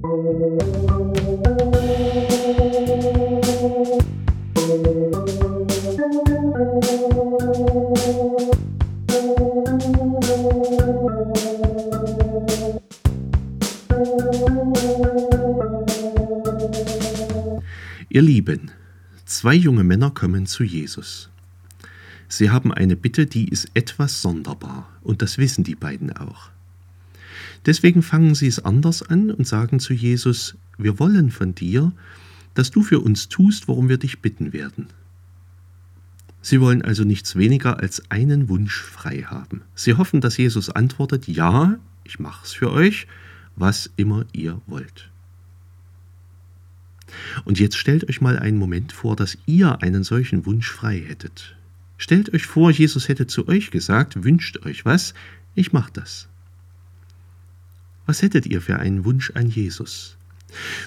Ihr Lieben, zwei junge Männer kommen zu Jesus. Sie haben eine Bitte, die ist etwas sonderbar, und das wissen die beiden auch. Deswegen fangen sie es anders an und sagen zu Jesus, wir wollen von dir, dass du für uns tust, worum wir dich bitten werden. Sie wollen also nichts weniger als einen Wunsch frei haben. Sie hoffen, dass Jesus antwortet, ja, ich mach's für euch, was immer ihr wollt. Und jetzt stellt euch mal einen Moment vor, dass ihr einen solchen Wunsch frei hättet. Stellt euch vor, Jesus hätte zu euch gesagt, wünscht euch was, ich mach das. Was hättet ihr für einen Wunsch an Jesus?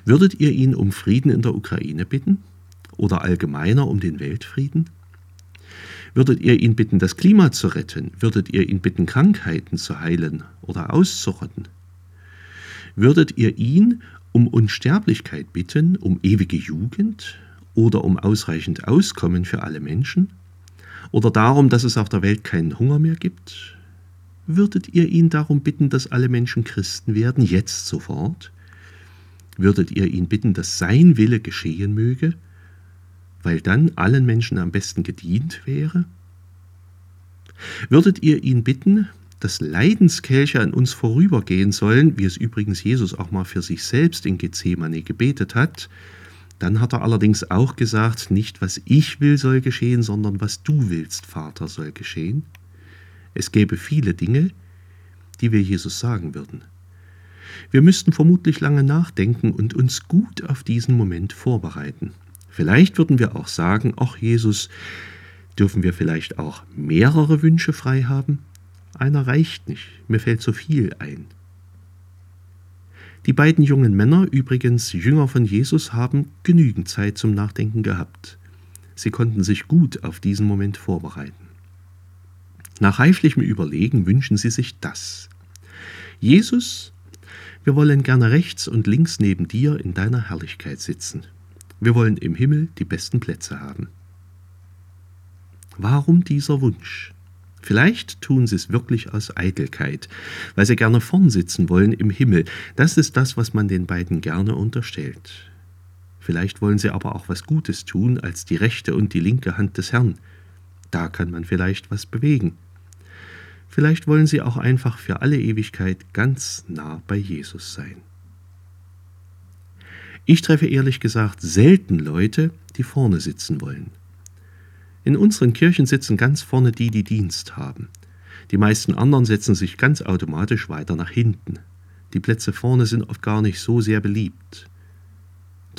Würdet ihr ihn um Frieden in der Ukraine bitten? Oder allgemeiner um den Weltfrieden? Würdet ihr ihn bitten, das Klima zu retten? Würdet ihr ihn bitten, Krankheiten zu heilen oder auszurotten? Würdet ihr ihn um Unsterblichkeit bitten, um ewige Jugend oder um ausreichend Auskommen für alle Menschen? Oder darum, dass es auf der Welt keinen Hunger mehr gibt? Würdet ihr ihn darum bitten, dass alle Menschen Christen werden, jetzt sofort? Würdet ihr ihn bitten, dass sein Wille geschehen möge, weil dann allen Menschen am besten gedient wäre? Würdet ihr ihn bitten, dass Leidenskelche an uns vorübergehen sollen, wie es übrigens Jesus auch mal für sich selbst in Gethsemane gebetet hat, dann hat er allerdings auch gesagt, nicht was ich will soll geschehen, sondern was du willst, Vater, soll geschehen. Es gäbe viele Dinge, die wir Jesus sagen würden. Wir müssten vermutlich lange nachdenken und uns gut auf diesen Moment vorbereiten. Vielleicht würden wir auch sagen, ach Jesus, dürfen wir vielleicht auch mehrere Wünsche frei haben? Einer reicht nicht, mir fällt so viel ein. Die beiden jungen Männer, übrigens Jünger von Jesus, haben genügend Zeit zum Nachdenken gehabt. Sie konnten sich gut auf diesen Moment vorbereiten. Nach reiflichem Überlegen wünschen sie sich das. Jesus, wir wollen gerne rechts und links neben dir in deiner Herrlichkeit sitzen. Wir wollen im Himmel die besten Plätze haben. Warum dieser Wunsch? Vielleicht tun sie es wirklich aus Eitelkeit, weil sie gerne vorn sitzen wollen im Himmel. Das ist das, was man den beiden gerne unterstellt. Vielleicht wollen sie aber auch was Gutes tun als die rechte und die linke Hand des Herrn. Da kann man vielleicht was bewegen. Vielleicht wollen sie auch einfach für alle Ewigkeit ganz nah bei Jesus sein. Ich treffe ehrlich gesagt selten Leute, die vorne sitzen wollen. In unseren Kirchen sitzen ganz vorne die, die Dienst haben. Die meisten anderen setzen sich ganz automatisch weiter nach hinten. Die Plätze vorne sind oft gar nicht so sehr beliebt.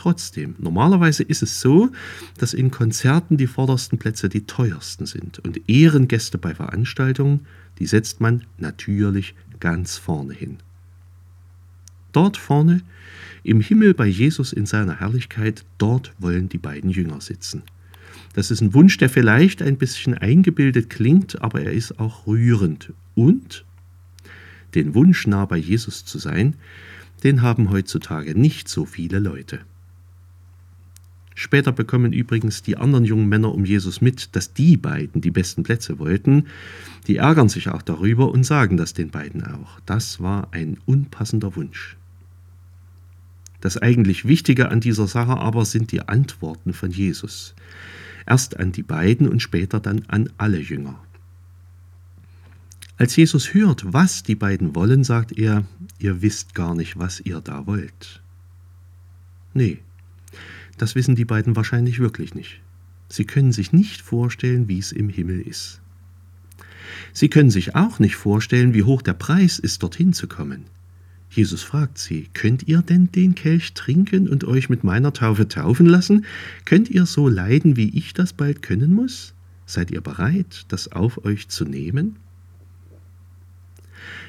Trotzdem, normalerweise ist es so, dass in Konzerten die vordersten Plätze die teuersten sind und Ehrengäste bei Veranstaltungen, die setzt man natürlich ganz vorne hin. Dort vorne, im Himmel bei Jesus in seiner Herrlichkeit, dort wollen die beiden Jünger sitzen. Das ist ein Wunsch, der vielleicht ein bisschen eingebildet klingt, aber er ist auch rührend. Und den Wunsch, nah bei Jesus zu sein, den haben heutzutage nicht so viele Leute. Später bekommen übrigens die anderen jungen Männer um Jesus mit, dass die beiden die besten Plätze wollten. Die ärgern sich auch darüber und sagen das den beiden auch. Das war ein unpassender Wunsch. Das eigentlich Wichtige an dieser Sache aber sind die Antworten von Jesus erst an die beiden und später dann an alle Jünger. Als Jesus hört, was die beiden wollen, sagt er, ihr wisst gar nicht, was ihr da wollt. Nee, das wissen die beiden wahrscheinlich wirklich nicht. Sie können sich nicht vorstellen, wie es im Himmel ist. Sie können sich auch nicht vorstellen, wie hoch der Preis ist, dorthin zu kommen. Jesus fragt sie, könnt ihr denn den Kelch trinken und euch mit meiner Taufe taufen lassen? Könnt ihr so leiden, wie ich das bald können muss? Seid ihr bereit, das auf euch zu nehmen?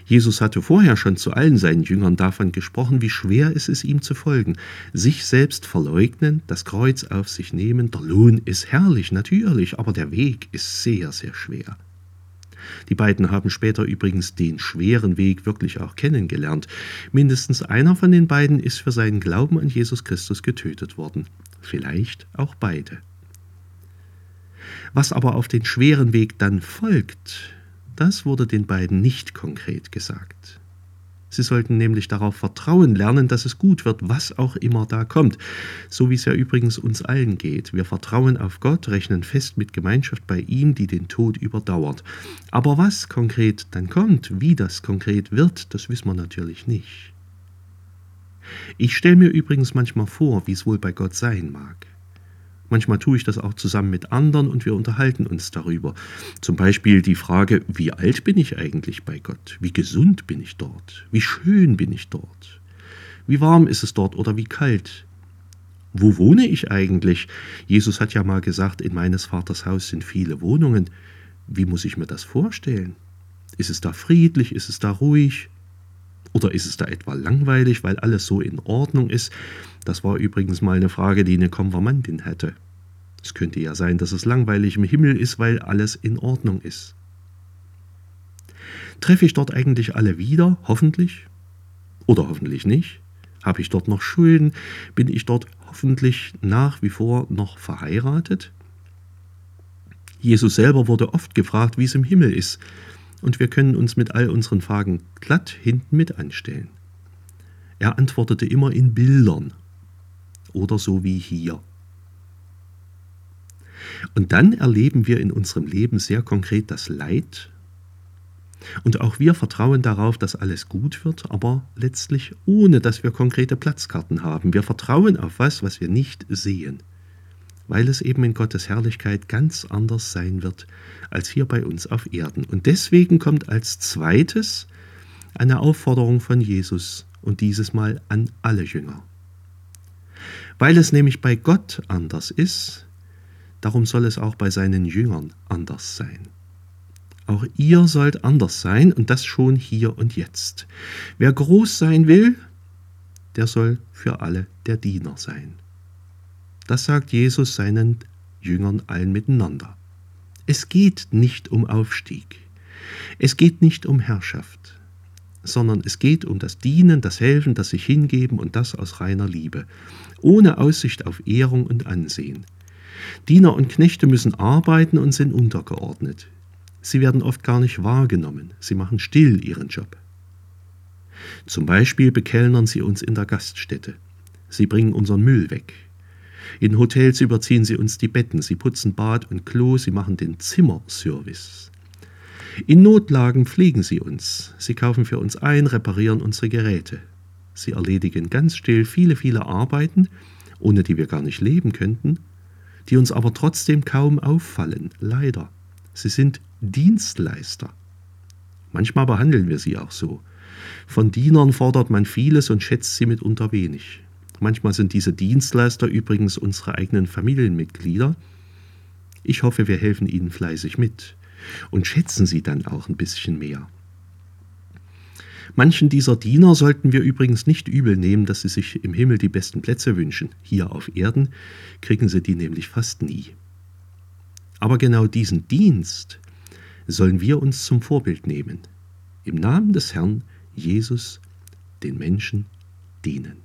Jesus hatte vorher schon zu allen seinen Jüngern davon gesprochen, wie schwer es ist, ihm zu folgen. Sich selbst verleugnen, das Kreuz auf sich nehmen, der Lohn ist herrlich, natürlich, aber der Weg ist sehr, sehr schwer. Die beiden haben später übrigens den schweren Weg wirklich auch kennengelernt. Mindestens einer von den beiden ist für seinen Glauben an Jesus Christus getötet worden. Vielleicht auch beide. Was aber auf den schweren Weg dann folgt, das wurde den beiden nicht konkret gesagt. Sie sollten nämlich darauf vertrauen lernen, dass es gut wird, was auch immer da kommt. So wie es ja übrigens uns allen geht. Wir vertrauen auf Gott, rechnen fest mit Gemeinschaft bei ihm, die den Tod überdauert. Aber was konkret dann kommt, wie das konkret wird, das wissen wir natürlich nicht. Ich stelle mir übrigens manchmal vor, wie es wohl bei Gott sein mag. Manchmal tue ich das auch zusammen mit anderen und wir unterhalten uns darüber. Zum Beispiel die Frage, wie alt bin ich eigentlich bei Gott? Wie gesund bin ich dort? Wie schön bin ich dort? Wie warm ist es dort oder wie kalt? Wo wohne ich eigentlich? Jesus hat ja mal gesagt, in meines Vaters Haus sind viele Wohnungen. Wie muss ich mir das vorstellen? Ist es da friedlich? Ist es da ruhig? Oder ist es da etwa langweilig, weil alles so in Ordnung ist? Das war übrigens mal eine Frage, die eine Konfirmandin hätte. Es könnte ja sein, dass es langweilig im Himmel ist, weil alles in Ordnung ist. Treffe ich dort eigentlich alle wieder, hoffentlich? Oder hoffentlich nicht? Habe ich dort noch Schulden? Bin ich dort hoffentlich nach wie vor noch verheiratet? Jesus selber wurde oft gefragt, wie es im Himmel ist, und wir können uns mit all unseren Fragen glatt hinten mit anstellen. Er antwortete immer in Bildern oder so wie hier. Und dann erleben wir in unserem Leben sehr konkret das Leid. Und auch wir vertrauen darauf, dass alles gut wird, aber letztlich ohne, dass wir konkrete Platzkarten haben. Wir vertrauen auf was, was wir nicht sehen, weil es eben in Gottes Herrlichkeit ganz anders sein wird als hier bei uns auf Erden. Und deswegen kommt als zweites eine Aufforderung von Jesus und dieses Mal an alle Jünger. Weil es nämlich bei Gott anders ist, darum soll es auch bei seinen Jüngern anders sein. Auch ihr sollt anders sein und das schon hier und jetzt. Wer groß sein will, der soll für alle der Diener sein. Das sagt Jesus seinen Jüngern allen miteinander. Es geht nicht um Aufstieg. Es geht nicht um Herrschaft sondern es geht um das Dienen, das Helfen, das sich hingeben und das aus reiner Liebe, ohne Aussicht auf Ehrung und Ansehen. Diener und Knechte müssen arbeiten und sind untergeordnet. Sie werden oft gar nicht wahrgenommen, sie machen still ihren Job. Zum Beispiel bekellnern sie uns in der Gaststätte. Sie bringen unseren Müll weg. In Hotels überziehen sie uns die Betten, sie putzen Bad und Klo, sie machen den Zimmerservice. In Notlagen pflegen sie uns. Sie kaufen für uns ein, reparieren unsere Geräte. Sie erledigen ganz still viele, viele Arbeiten, ohne die wir gar nicht leben könnten, die uns aber trotzdem kaum auffallen, leider. Sie sind Dienstleister. Manchmal behandeln wir sie auch so. Von Dienern fordert man vieles und schätzt sie mitunter wenig. Manchmal sind diese Dienstleister übrigens unsere eigenen Familienmitglieder. Ich hoffe, wir helfen ihnen fleißig mit und schätzen sie dann auch ein bisschen mehr. Manchen dieser Diener sollten wir übrigens nicht übel nehmen, dass sie sich im Himmel die besten Plätze wünschen. Hier auf Erden kriegen sie die nämlich fast nie. Aber genau diesen Dienst sollen wir uns zum Vorbild nehmen. Im Namen des Herrn Jesus den Menschen dienen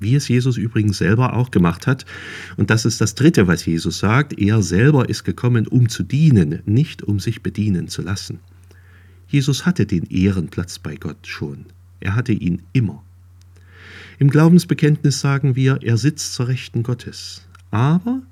wie es Jesus übrigens selber auch gemacht hat. Und das ist das Dritte, was Jesus sagt. Er selber ist gekommen, um zu dienen, nicht um sich bedienen zu lassen. Jesus hatte den Ehrenplatz bei Gott schon. Er hatte ihn immer. Im Glaubensbekenntnis sagen wir, er sitzt zur Rechten Gottes. Aber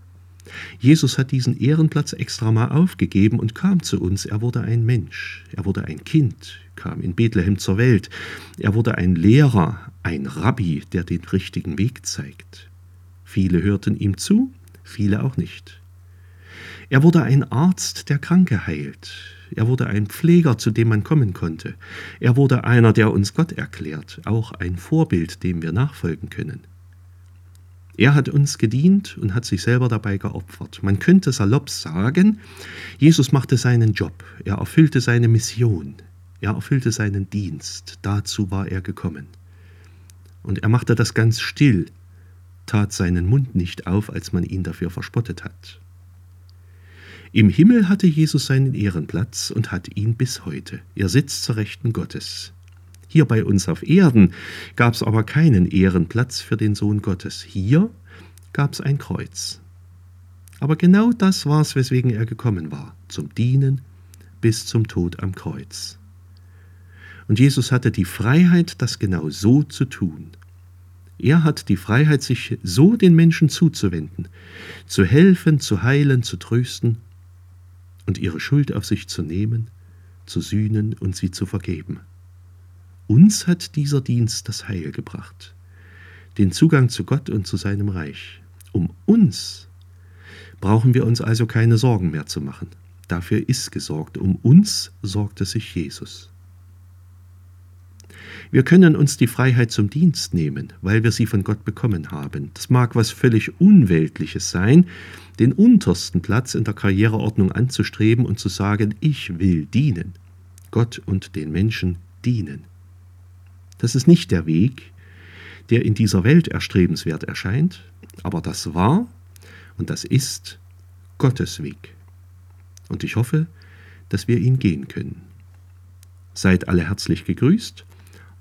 Jesus hat diesen Ehrenplatz extra mal aufgegeben und kam zu uns. Er wurde ein Mensch, er wurde ein Kind, kam in Bethlehem zur Welt. Er wurde ein Lehrer, ein Rabbi, der den richtigen Weg zeigt. Viele hörten ihm zu, viele auch nicht. Er wurde ein Arzt, der Kranke heilt. Er wurde ein Pfleger, zu dem man kommen konnte. Er wurde einer, der uns Gott erklärt, auch ein Vorbild, dem wir nachfolgen können. Er hat uns gedient und hat sich selber dabei geopfert. Man könnte salopp sagen, Jesus machte seinen Job, er erfüllte seine Mission, er erfüllte seinen Dienst, dazu war er gekommen. Und er machte das ganz still, tat seinen Mund nicht auf, als man ihn dafür verspottet hat. Im Himmel hatte Jesus seinen Ehrenplatz und hat ihn bis heute. Er sitzt zur Rechten Gottes. Hier bei uns auf Erden gab es aber keinen Ehrenplatz für den Sohn Gottes. Hier gab es ein Kreuz. Aber genau das war es, weswegen er gekommen war, zum Dienen bis zum Tod am Kreuz. Und Jesus hatte die Freiheit, das genau so zu tun. Er hat die Freiheit, sich so den Menschen zuzuwenden, zu helfen, zu heilen, zu trösten und ihre Schuld auf sich zu nehmen, zu sühnen und sie zu vergeben. Uns hat dieser Dienst das Heil gebracht, den Zugang zu Gott und zu seinem Reich. Um uns brauchen wir uns also keine Sorgen mehr zu machen. Dafür ist gesorgt. Um uns sorgte sich Jesus. Wir können uns die Freiheit zum Dienst nehmen, weil wir sie von Gott bekommen haben. Das mag was völlig Unweltliches sein, den untersten Platz in der Karriereordnung anzustreben und zu sagen, ich will dienen. Gott und den Menschen dienen. Das ist nicht der Weg, der in dieser Welt erstrebenswert erscheint, aber das war und das ist Gottes Weg. Und ich hoffe, dass wir ihn gehen können. Seid alle herzlich gegrüßt